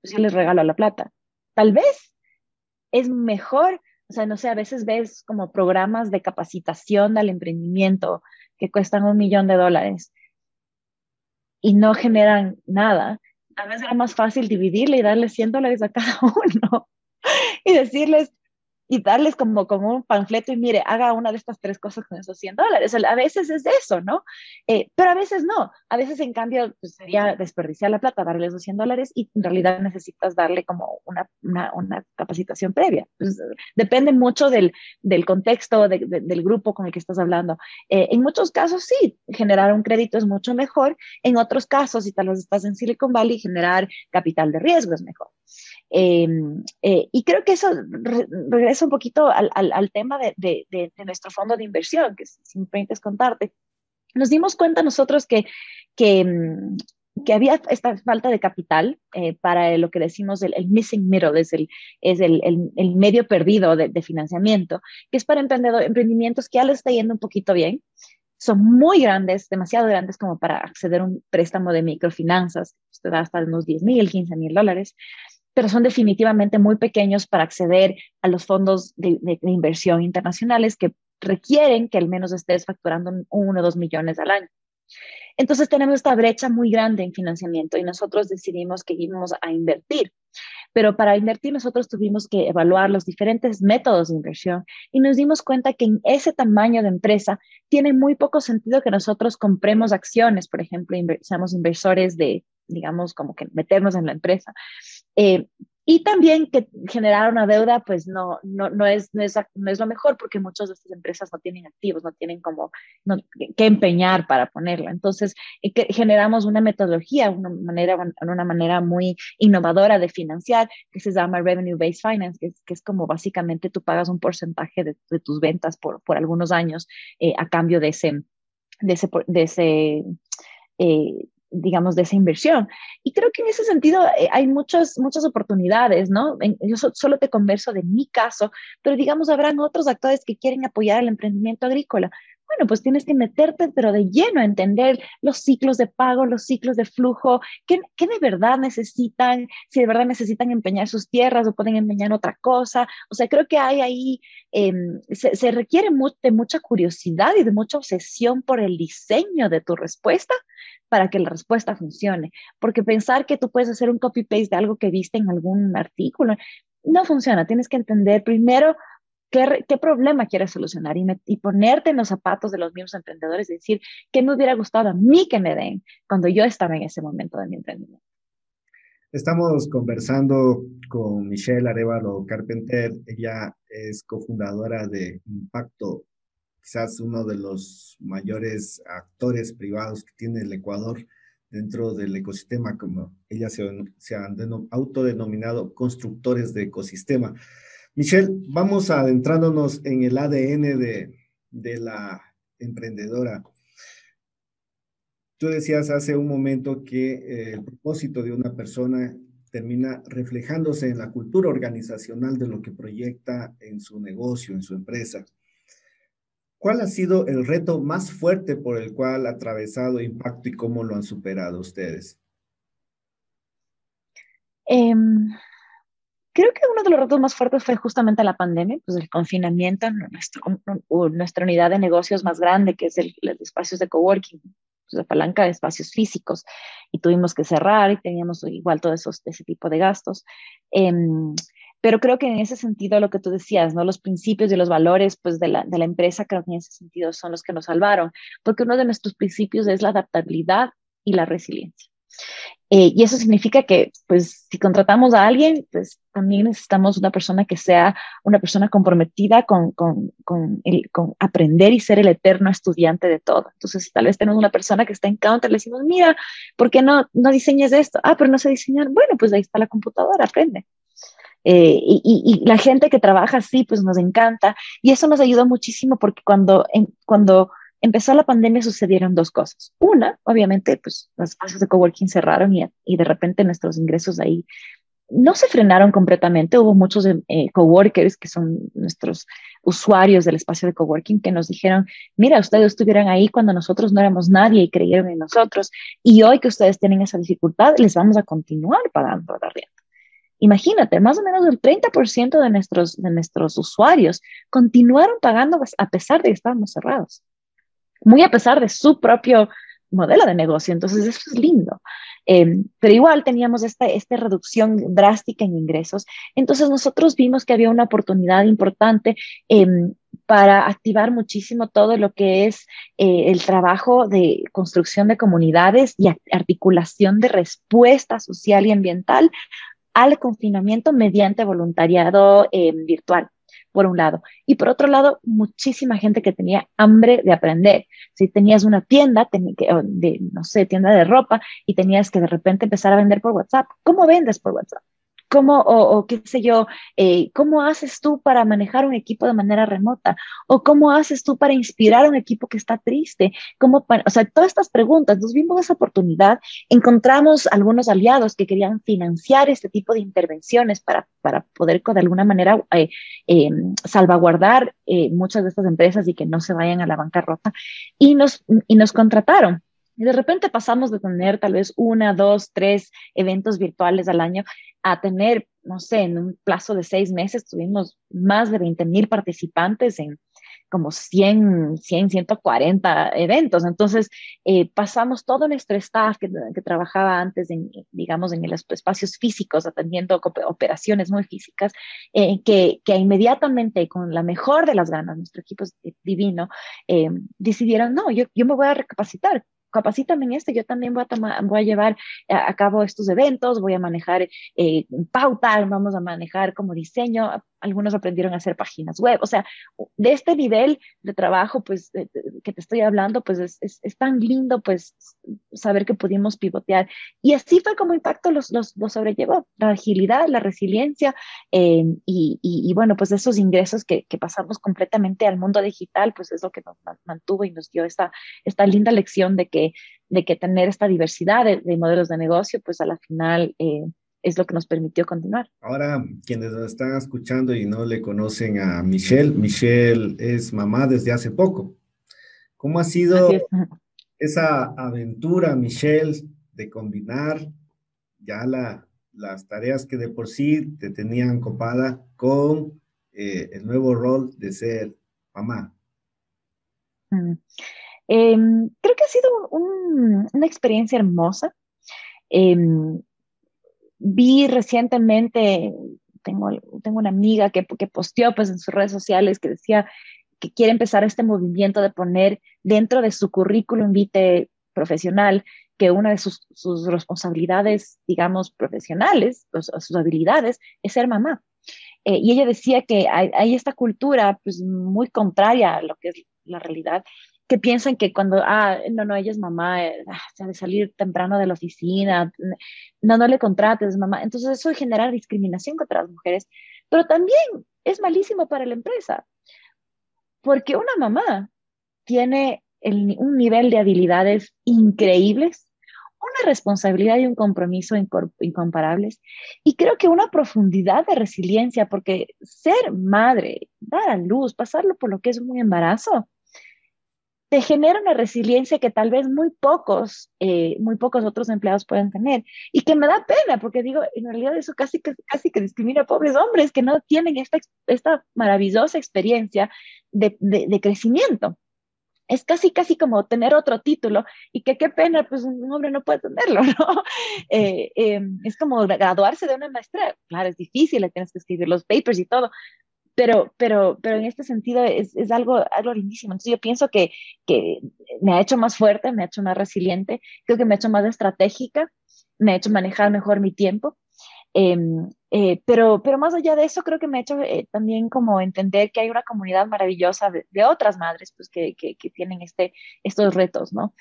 pues yo les regalo la plata. Tal vez es mejor, o sea, no sé, a veces ves como programas de capacitación al emprendimiento que cuestan un millón de dólares y no generan nada. A veces era más fácil dividirle y darle 100 dólares a cada [laughs] uno y decirles, y darles como, como un panfleto y mire, haga una de estas tres cosas con esos 100 dólares. A veces es eso, ¿no? Eh, pero a veces no. A veces, en cambio, pues, sería desperdiciar la plata, darle esos 100 dólares y en realidad necesitas darle como una, una, una capacitación previa. Pues, depende mucho del, del contexto, del grupo con el que estás hablando. Eh, en muchos casos, sí, generar un crédito es mucho mejor. En otros casos, si tal vez estás en Silicon Valley, generar capital de riesgo es mejor. Em, eh, y creo que eso regresa un poquito al, al, tema de, de, de, nuestro fondo de inversión, que si me permites contarte. Nos dimos cuenta nosotros que, que, mm, que había esta falta de capital eh, para lo que decimos el, el, missing middle, es el, es el, el, medio perdido de, financiamiento, que es para emprendimientos que ya les está yendo un poquito bien, son muy grandes, demasiado grandes como para acceder a un préstamo de microfinanzas, usted da hasta unos 10 mil, 15 mil dólares, pero son definitivamente muy pequeños para acceder a los fondos de, inversión internacionales que requieren que al menos estés facturando uno o dos millones al año. Entonces tenemos esta brecha muy grande en financiamiento y nosotros decidimos que íbamos a invertir. Pero para invertir nosotros tuvimos que evaluar los diferentes métodos de inversión y nos dimos cuenta que en ese tamaño de empresa tiene muy poco sentido que nosotros compremos acciones, por ejemplo, seamos inversores de, digamos, como que meternos en la empresa. Eh, y también que generar una deuda, pues no, no, no, es, no, es, no es lo mejor porque muchas de estas empresas no tienen activos, no tienen como no, que empeñar para ponerla. Entonces, eh, que generamos una metodología, una manera, una manera muy innovadora de financiar que se llama Revenue Based Finance, que es, que es como básicamente tú pagas un porcentaje de, de tus ventas por, por algunos años eh, a cambio de ese, de ese, eh, digamos, de esa inversión. Y creo que en ese sentido eh, hay muchas, muchas oportunidades, ¿no? yo solo te converso de mi caso, pero digamos, habrán otros actores que quieren apoyar el emprendimiento agrícola. Bueno, pues tienes que meterte, pero de lleno a entender los ciclos de pago, los ciclos de flujo, qué, qué de verdad necesitan, si de verdad necesitan empeñar sus tierras o pueden empeñar otra cosa. O sea, creo que hay ahí, em, se, requiere de mucha curiosidad y de mucha obsesión por el diseño de tu respuesta para que la respuesta funcione. Porque pensar que tú puedes hacer un copy-paste de algo que viste en algún artículo no funciona. Tienes que entender primero qué, qué problema quieres solucionar y, y, ponerte en los zapatos de los mismos emprendedores y decir, ¿qué me hubiera gustado a mí que me den cuando yo estaba en ese momento de mi emprendimiento? Estamos conversando con Michelle Arevalo Carpenter. Ella es cofundadora de Impacto, quizás uno de los mayores actores privados que tiene el Ecuador dentro del ecosistema, como ella se, se han autodenominado constructores de ecosistema. Michelle, vamos adentrándonos en el ADN de, la emprendedora. Tú decías hace un momento que eh, el propósito de una persona termina reflejándose en la cultura organizacional de lo que proyecta en su negocio, en su empresa. ¿Cuál ha sido el reto más fuerte por el cual ha atravesado Impacto y cómo lo han superado ustedes? Em, creo que uno de los retos más fuertes fue justamente la pandemia, pues el confinamiento en nuestra unidad de negocios más grande, que es el, los espacios de coworking, pues, palanca de espacios físicos y tuvimos que cerrar y teníamos igual todo esos, ese tipo de gastos. Em, pero creo que en ese sentido lo que tú decías, ¿no? Los principios y los valores pues, de, la, de la empresa creo que en ese sentido son los que nos salvaron, porque uno de nuestros principios es la adaptabilidad y la resiliencia. Eh, y eso significa que, pues, si contratamos a alguien, pues también necesitamos una persona que sea una persona comprometida con, con, con, aprender y ser el eterno estudiante de todo. Entonces, tal vez tenemos una persona que está en counter, le decimos, mira, ¿por qué no, no diseñas esto? Ah, pero no sé diseñar. Bueno, pues ahí está la computadora, aprende. Eh, y, la gente que trabaja así, pues nos encanta. Y eso nos ayudó muchísimo porque cuando, cuando empezó la pandemia sucedieron dos cosas. Una, obviamente, pues las espacios de coworking cerraron y, y de repente nuestros ingresos ahí no se frenaron completamente. Hubo muchos eh, coworkers que son nuestros usuarios del espacio de coworking que nos dijeron, mira, ustedes estuvieron ahí cuando nosotros no éramos nadie y creyeron en nosotros y hoy que ustedes tienen esa dificultad, les vamos a continuar pagando la renta. Imagínate, más o menos el 30% de nuestros, de nuestros usuarios continuaron pagando a pesar de que estábamos cerrados muy a pesar de su propio modelo de negocio. Entonces, eso es lindo. Em, pero igual teníamos esta, esta reducción drástica en ingresos. Entonces, nosotros vimos que había una oportunidad importante em, para activar muchísimo todo lo que es eh, el trabajo de construcción de comunidades y articulación de respuesta social y ambiental al confinamiento mediante voluntariado em, virtual por un lado. Y por otro lado, muchísima gente que tenía hambre de aprender. Si tenías una tienda, de, no sé, tienda de ropa, y tenías que de repente empezar a vender por WhatsApp. ¿Cómo vendes por WhatsApp? ¿Cómo, o, qué sé yo, eh, cómo haces tú para manejar un equipo de manera remota? ¿O cómo haces tú para inspirar a un equipo que está triste? ¿Cómo o sea, todas estas preguntas, nos vimos esa oportunidad, encontramos algunos aliados que querían financiar este tipo de intervenciones para, para poder de alguna manera eh, em, salvaguardar eh, muchas de estas empresas y que no se vayan a la bancarrota. Y nos, y nos contrataron. Y de repente pasamos de tener tal vez una, dos, tres eventos virtuales al año a tener, no sé, en un plazo de seis meses tuvimos más de 20 mil participantes en como 100, 100, 140 eventos. Entonces, eh, pasamos todo nuestro staff que, que, trabajaba antes, en, digamos, en los espacios físicos, atendiendo operaciones muy físicas, eh, que, que, inmediatamente, con la mejor de las ganas, nuestro equipo es divino, eh, decidieron, no, yo, yo me voy a recapacitar capacítame en esto, yo también voy a, tomar, voy a llevar a, cabo estos eventos, voy a manejar eh, pauta, vamos a manejar como diseño, algunos aprendieron a hacer páginas web, o sea, de este nivel de trabajo, pues, que te estoy hablando, pues es, es, tan lindo, pues, saber que pudimos pivotear. Y así fue como Impacto los, los, los sobrellevó, la agilidad, la resiliencia, eh, y, y, bueno, pues esos ingresos que, que, pasamos completamente al mundo digital, pues es lo que nos mantuvo y nos dio esta, esta linda lección de que, de que tener esta diversidad de, de modelos de negocio, pues a la final... Eh, es lo que nos permitió continuar. Ahora, quienes nos están escuchando y no le conocen a Michelle, Michelle es mamá desde hace poco. ¿Cómo ha sido esa aventura, Michelle, de combinar ya la, las tareas que de por sí te tenían copada con eh, el nuevo rol de ser mamá? Em, creo que ha sido una experiencia hermosa. Em, vi recientemente, tengo, tengo una amiga que, que posteó pues en sus redes sociales que decía que quiere empezar este movimiento de poner dentro de su currículum vitae profesional que una de sus, sus responsabilidades, digamos, profesionales, sus habilidades, es ser mamá. Eh, y ella decía que hay, hay, esta cultura pues, muy contraria a lo que es la realidad, que piensan que cuando, ah, no, no, ella es mamá, eh, ah, se ha de salir temprano de la oficina, no, no le contrates, mamá. Entonces eso genera discriminación contra las mujeres, pero también es malísimo para la empresa, porque una mamá tiene un nivel de habilidades increíbles, una responsabilidad y un compromiso incomparables, y creo que una profundidad de resiliencia, porque ser madre, dar a luz, pasarlo por lo que es un embarazo, te genera una resiliencia que tal vez muy pocos, eh, muy pocos otros empleados pueden tener. Y que me da pena, porque digo, en realidad eso casi que, casi que discrimina a pobres hombres que no tienen esta, esta maravillosa experiencia de, de, crecimiento. Es casi, casi como tener otro título y que qué pena, pues un hombre no puede tenerlo, [laughs] ¿no? Eh, em, es como graduarse de una maestría. Claro, es difícil, tienes que escribir los papers y todo, pero, pero, pero en este sentido es, es, algo, algo lindísimo. Entonces yo pienso que, que me ha hecho más fuerte, me ha hecho más resiliente, creo que me ha hecho más estratégica, me ha hecho manejar mejor mi tiempo. Em, eh, pero, pero más allá de eso, creo que me ha hecho eh, también como entender que hay una comunidad maravillosa de, de otras madres pues, que, que, que, tienen este, estos retos, ¿no?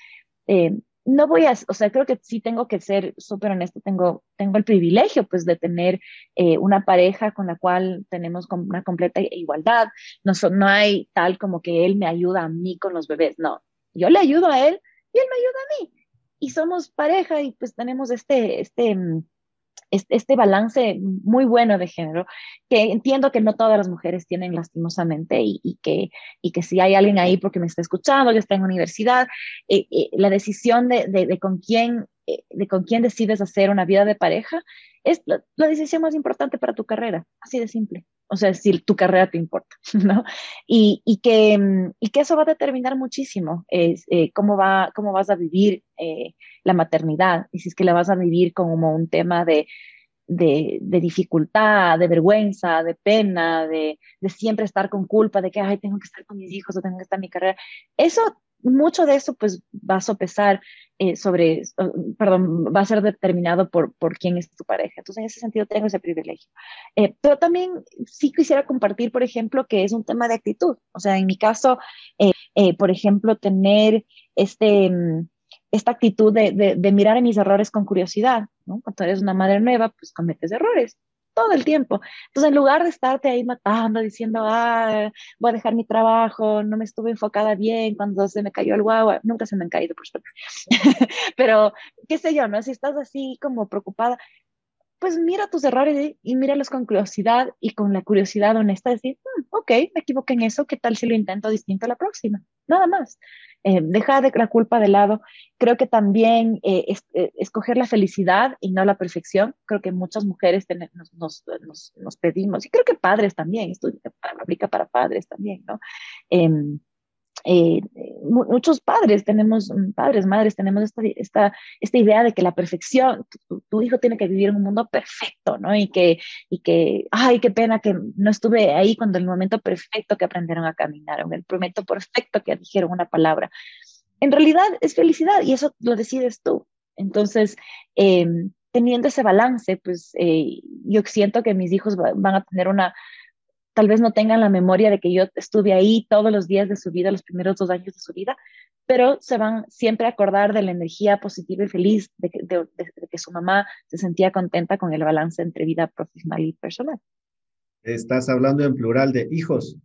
No voy a, o sea, creo que sí tengo que ser súper honesto, tengo, tengo el privilegio pues de tener eh, una pareja con la cual tenemos una completa igualdad, no, no hay tal como que él me ayuda a mí con los bebés, no, yo le ayudo a él y él me ayuda a mí. Y somos pareja y pues tenemos este, este, mm, este balance muy bueno de género, que entiendo que no todas las mujeres tienen lastimosamente y, que, y que si hay alguien ahí porque me está escuchando, yo estoy en universidad, eh, eh, la decisión de, de, con quién, eh, de con quién decides hacer una vida de pareja es la, decisión más importante para tu carrera, así de simple. O sea, si tu carrera te importa, [laughs] ¿no? Y, y, que, mm, y que eso va a determinar muchísimo es, cómo, va, cómo vas a vivir la maternidad y si es que la vas a vivir como un tema de, de, dificultad, de vergüenza, de pena, de, de, siempre estar con culpa, de que, ay, tengo que estar con mis hijos o tengo que estar en mi carrera. Eso, mucho de eso, pues va a sopesar eh, sobre, perdón, va a ser determinado por, por quién es tu pareja. Entonces, en ese sentido, tengo ese privilegio. Eh, pero también sí quisiera compartir, por ejemplo, que es un tema de actitud. O sea, en mi caso, eh, por ejemplo, tener este mm, esta actitud de, de, mirar a mis errores con curiosidad, ¿no? Cuando eres una madre nueva, pues cometes errores todo el tiempo. Entonces, en lugar de estarte ahí matando, diciendo, ah, voy a dejar mi trabajo, no me estuve enfocada bien cuando se me cayó el guagua, nunca se me han caído, por suerte. [laughs] Pero, qué sé yo, ¿no? Si estás así como preocupada, pues mira tus errores y míralos con curiosidad y con la curiosidad honesta, decir, mm, ok, me equivoqué en eso, ¿qué tal si lo intento distinto a la próxima? Nada más. Eh, deja de la culpa de lado. Creo que también eh, eh, escoger la felicidad y no la perfección. Creo que muchas mujeres nos, nos, nos, pedimos, y creo que padres también, esto aplica para padres también, ¿no? Eh, muchos padres tenemos, mm, padres, madres, tenemos esta, esta, esta idea de que la perfección, tu, hijo tiene que vivir en un mundo perfecto, ¿no? Y que, y que, ay, qué pena que no estuve ahí cuando el momento perfecto que aprendieron a caminar, o el momento perfecto que dijeron una palabra. En realidad es felicidad y eso lo decides tú. Entonces, em, teniendo ese balance, pues eh, yo siento que mis hijos van a tener una, tal vez no tengan la memoria de que yo estuve ahí todos los días de su vida, los primeros dos años de su vida, pero se van siempre a acordar de la energía positiva y feliz de que, que su mamá se sentía contenta con el balance entre vida profesional y personal. Estás hablando en plural de hijos.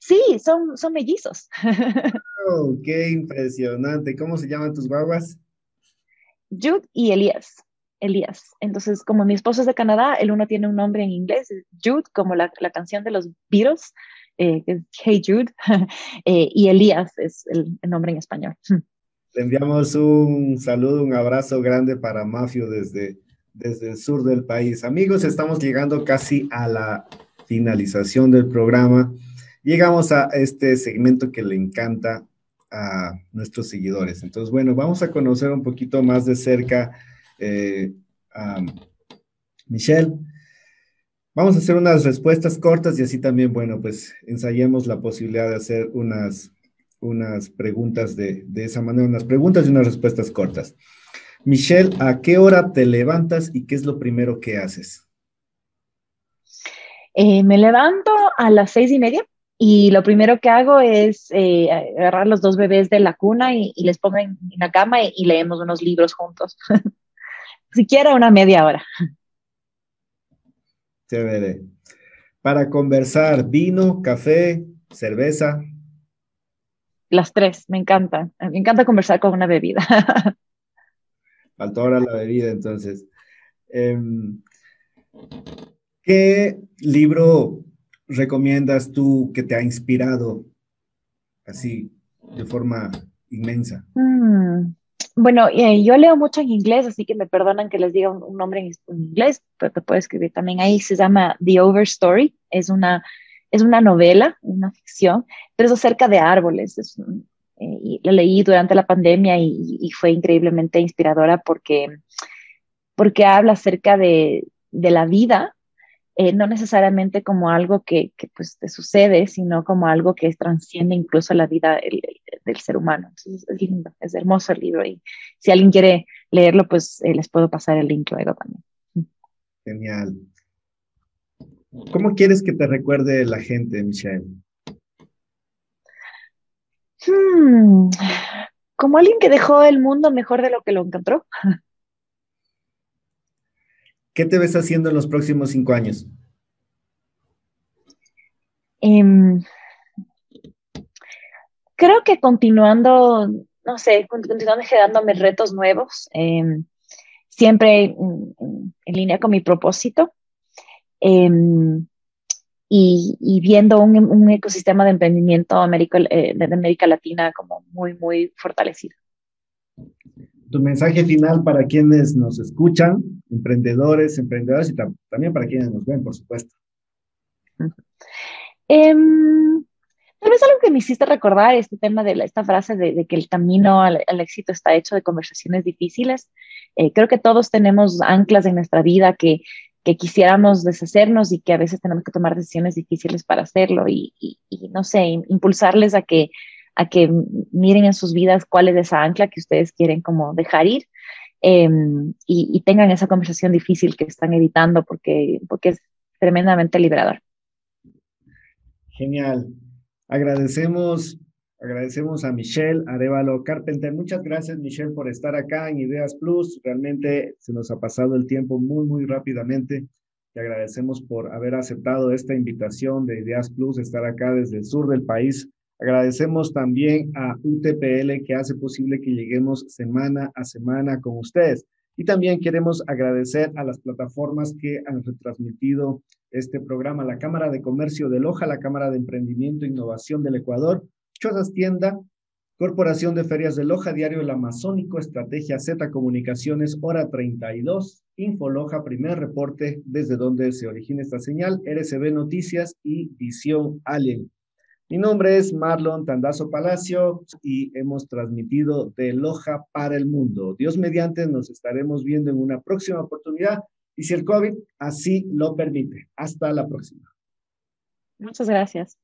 Sí, son, son mellizos. [laughs] Oh, qué impresionante. ¿Cómo se llaman tus guaguas? Jude y Elías. Elías. Entonces, como mi esposo es de Canadá, el uno tiene un nombre en inglés, Jude, como la, la canción de los Beatles, eh, que es Hey Jude, [laughs] eh, y Elías es el, nombre en español. [laughs] Le enviamos un saludo, un abrazo grande para Mafio desde, desde el sur del país. Amigos, estamos llegando casi a la finalización del programa. Llegamos a este segmento que le encanta a nuestros seguidores. Entonces, bueno, vamos a conocer un poquito más de cerca eh, Michelle. Vamos a hacer unas respuestas cortas y así también, bueno, pues ensayemos la posibilidad de hacer unas unas preguntas de, de esa manera, unas preguntas y unas respuestas cortas. Michelle, ¿a qué hora te levantas y qué es lo primero que haces? Eh, me levanto a las seis y media y lo primero que hago es eh, agarrar los dos bebés de la cuna y, les pongo en, la cama y, leemos unos libros juntos. [laughs] Siquiera una media hora. Chévere. Para conversar, vino, café, cerveza. Las tres, me encanta. Me encanta conversar con una bebida. [laughs] Faltó ahora la bebida, entonces. Em, ¿Qué libro recomiendas tú que te ha inspirado así de forma inmensa? Mm, bueno, eh, yo leo mucho en inglés, así que me perdonan que les diga un, nombre en, inglés, pero te puedo escribir también ahí. Se llama The Overstory. Es una, es una novela, una ficción, pero es acerca de árboles. Es, eh, la leí durante la pandemia y, fue increíblemente inspiradora porque, porque habla acerca de, de la vida eh, no necesariamente como algo que, que, pues te sucede, sino como algo que transciende incluso la vida del ser humano. Entonces es lindo, es hermoso el libro y si alguien quiere leerlo, pues eh, les puedo pasar el link luego también. Genial. ¿Cómo quieres que te recuerde la gente, Michelle? Hmm, como alguien que dejó el mundo mejor de lo que lo encontró. [laughs] ¿Qué te ves haciendo en los próximos cinco años? Em, creo que continuando, no sé, continuando generándome retos nuevos, em, siempre en, línea con mi propósito em, y, viendo un, ecosistema de emprendimiento eh, de América Latina como muy, muy fortalecido tu mensaje final para quienes nos escuchan, emprendedores, emprendedoras y también para quienes nos ven, por supuesto. Em, tal vez algo que me hiciste recordar este tema de esta frase de, que el camino al, éxito está hecho de conversaciones difíciles. Eh, creo que todos tenemos anclas en nuestra vida que, que, quisiéramos deshacernos y que a veces tenemos que tomar decisiones difíciles para hacerlo y, y no sé, impulsarles a que a que miren en sus vidas cuál es esa ancla que ustedes quieren como dejar ir em, y, tengan esa conversación difícil que están evitando porque, porque es tremendamente liberador. Genial. Agradecemos, agradecemos a Michelle Arevalo Carpenter. Muchas gracias, Michelle, por estar acá en Ideas Plus. Realmente se nos ha pasado el tiempo muy, muy rápidamente. Te agradecemos por haber aceptado esta invitación de Ideas Plus, estar acá desde el sur del país Agradecemos también a UTPL que hace posible que lleguemos semana a semana con ustedes. Y también queremos agradecer a las plataformas que han retransmitido este programa, la Cámara de Comercio de Loja, la Cámara de Emprendimiento e Innovación del Ecuador, Chozas Tienda, Corporación de Ferias de Loja, Diario El Amazónico, Estrategia Z Comunicaciones, Hora 32, Infoloja, primer reporte desde donde se origina esta señal, RCB Noticias y Visión Alien. Mi nombre es Marlon Tandazo Palacio y hemos transmitido de Loja para el mundo. Dios mediante nos estaremos viendo en una próxima oportunidad y si el COVID así lo permite. Hasta la próxima. Muchas gracias.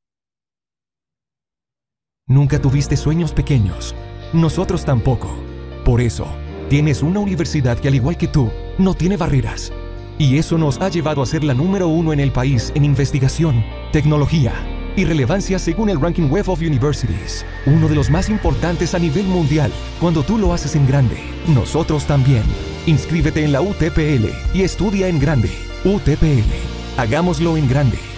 Nunca tuviste sueños pequeños. Nosotros tampoco. Por eso, tienes una universidad que al igual que tú, no tiene barreras. Y eso nos ha llevado a ser la número uno en el país en investigación, tecnología y relevancia según el Ranking Web of Universities, uno de los más importantes a nivel mundial. Cuando tú lo haces en grande, nosotros también. Inscríbete en la UTPL y estudia en grande. UTPL. Hagámoslo en grande.